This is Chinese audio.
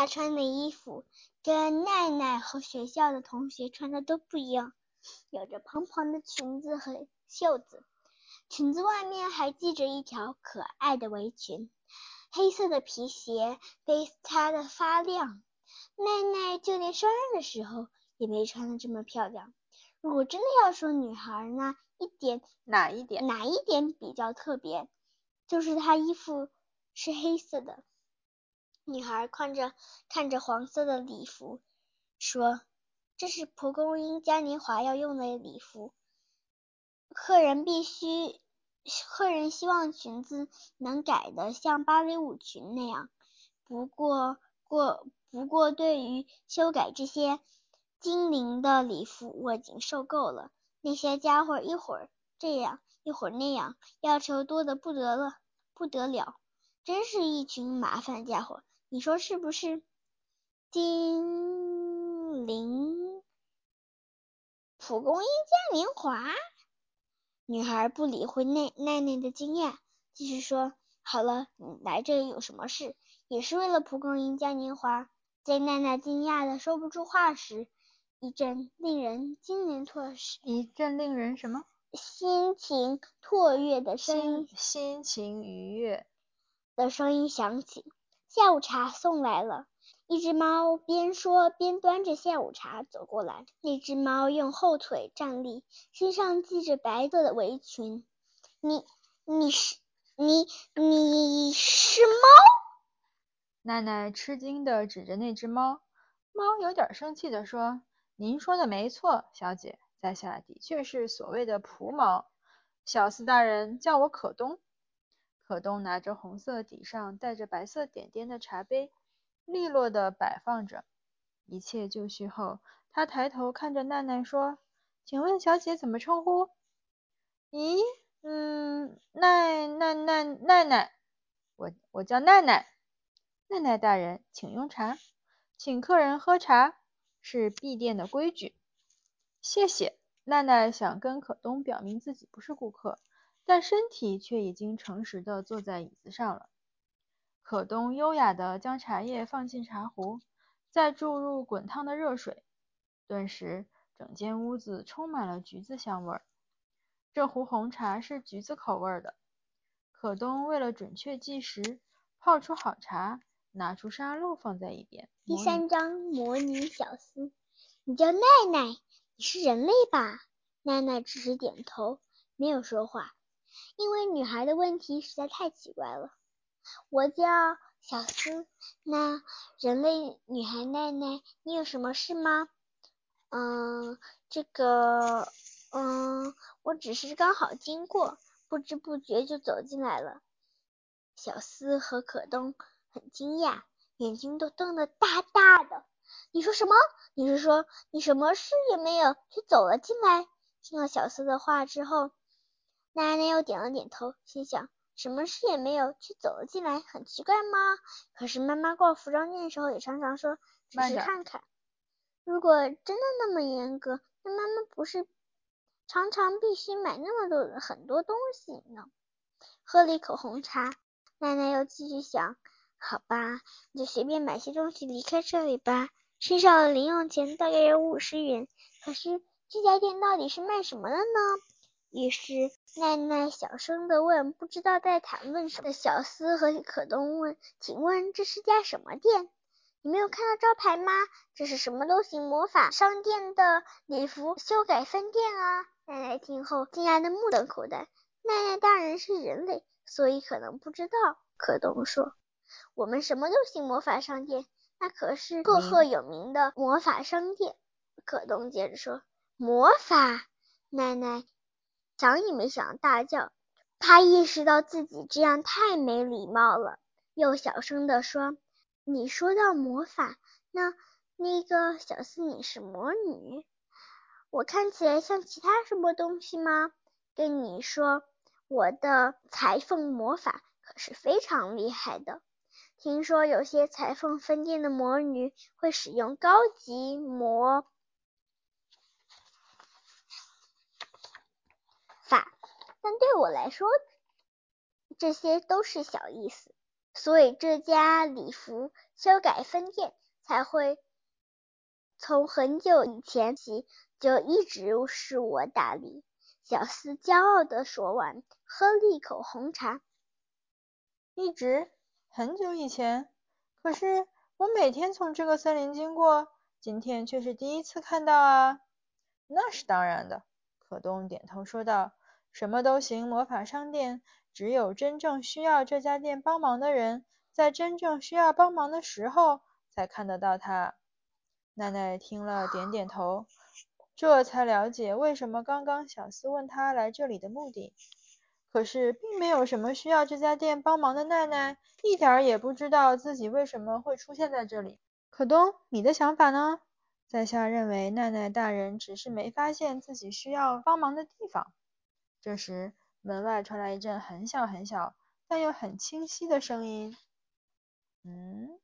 她穿的衣服跟奈奈和学校的同学穿的都不一样，有着蓬蓬的裙子和袖子，裙子外面还系着一条可爱的围裙，黑色的皮鞋被擦得发亮。奈奈就连生日的时候也没穿的这么漂亮。如果真的要说女孩呢一点哪一点？哪一点比较特别，就是她衣服是黑色的。女孩看着看着黄色的礼服，说：“这是蒲公英嘉年华要用的礼服，客人必须，客人希望裙子能改的像芭蕾舞裙那样。不过过不过，对于修改这些。”精灵的礼服我已经受够了，那些家伙一会儿这样一会儿那样，要求多的不得了不得了，真是一群麻烦家伙，你说是不是？精灵蒲公英嘉年华，女孩不理会奈奈奈的惊讶，继续说：“好了，你来这里有什么事？也是为了蒲公英嘉年华？”在奈奈惊讶的说不出话时。一阵令人惊人错失，一阵令人什么？心情雀跃的声音，心情愉悦的声音响起。下午茶送来了，一只猫边说边端着下午茶走过来。那只猫用后腿站立，身上系着白色的围裙。你，你是你，你是猫？奶奶吃惊的指着那只猫，猫有点生气的说。您说的没错，小姐，在下的确是所谓的蒲猫。小司大人叫我可东。可东拿着红色底上带着白色点点的茶杯，利落地摆放着。一切就绪后，他抬头看着奈奈说：“请问小姐怎么称呼？”“咦，嗯，奈奈奈奈奈，我我叫奈奈。”“奈奈大人，请用茶，请客人喝茶。”是闭店的规矩。谢谢。奈奈想跟可东表明自己不是顾客，但身体却已经诚实地坐在椅子上了。可东优雅地将茶叶放进茶壶，再注入滚烫的热水，顿时整间屋子充满了橘子香味儿。这壶红茶是橘子口味的。可东为了准确计时，泡出好茶。拿出沙漏放在一边。第三章模拟小司。你叫奈奈，你是人类吧？奈奈只是点头，没有说话，因为女孩的问题实在太奇怪了。我叫小思。那人类女孩奈奈，你有什么事吗？嗯，这个，嗯，我只是刚好经过，不知不觉就走进来了。小思和可东。很惊讶，眼睛都瞪得大大的。你说什么？你是说你什么事也没有，却走了进来？听了小思的话之后，奶奶又点了点头，心想：什么事也没有，却走了进来，很奇怪吗？可是妈妈逛服装店的时候也常常说，只是看看。如果真的那么严格，那妈妈不是常常必须买那么多很多东西呢？喝了一口红茶，奶奶又继续想。好吧，你就随便买些东西离开这里吧。身上的零用钱大概有五十元，可是这家店到底是卖什么的呢？于是奈奈小声的问，不知道在谈论什么的小司和可东问：“请问这是家什么店？你没有看到招牌吗？这是什么都行魔法商店的礼服修改分店啊！”奈奈听后惊讶的目瞪口呆。奈奈大人是人类，所以可能不知道。可东说。我们什么都行魔法商店，那可是赫赫有名的魔法商店。可东接着说：“魔法！”奶奶想也没想，大叫。他意识到自己这样太没礼貌了，又小声地说：“你说到魔法，那那个小司你是魔女？我看起来像其他什么东西吗？跟你说，我的裁缝魔法可是非常厉害的。”听说有些裁缝分店的魔女会使用高级魔法，但对我来说，这些都是小意思。所以这家礼服修改分店才会从很久以前起就一直是我打理。小厮骄傲地说完，喝了一口红茶。一直很久以前，可是我每天从这个森林经过，今天却是第一次看到啊！那是当然的，可东点头说道。什么都行魔法商店，只有真正需要这家店帮忙的人，在真正需要帮忙的时候才看得到它。奈奈听了，点点头，这才了解为什么刚刚小厮问他来这里的目的。可是，并没有什么需要这家店帮忙的奈奈，一点儿也不知道自己为什么会出现在这里。可东，你的想法呢？在下认为，奈奈大人只是没发现自己需要帮忙的地方。这时，门外传来一阵很小很小，但又很清晰的声音：“嗯。”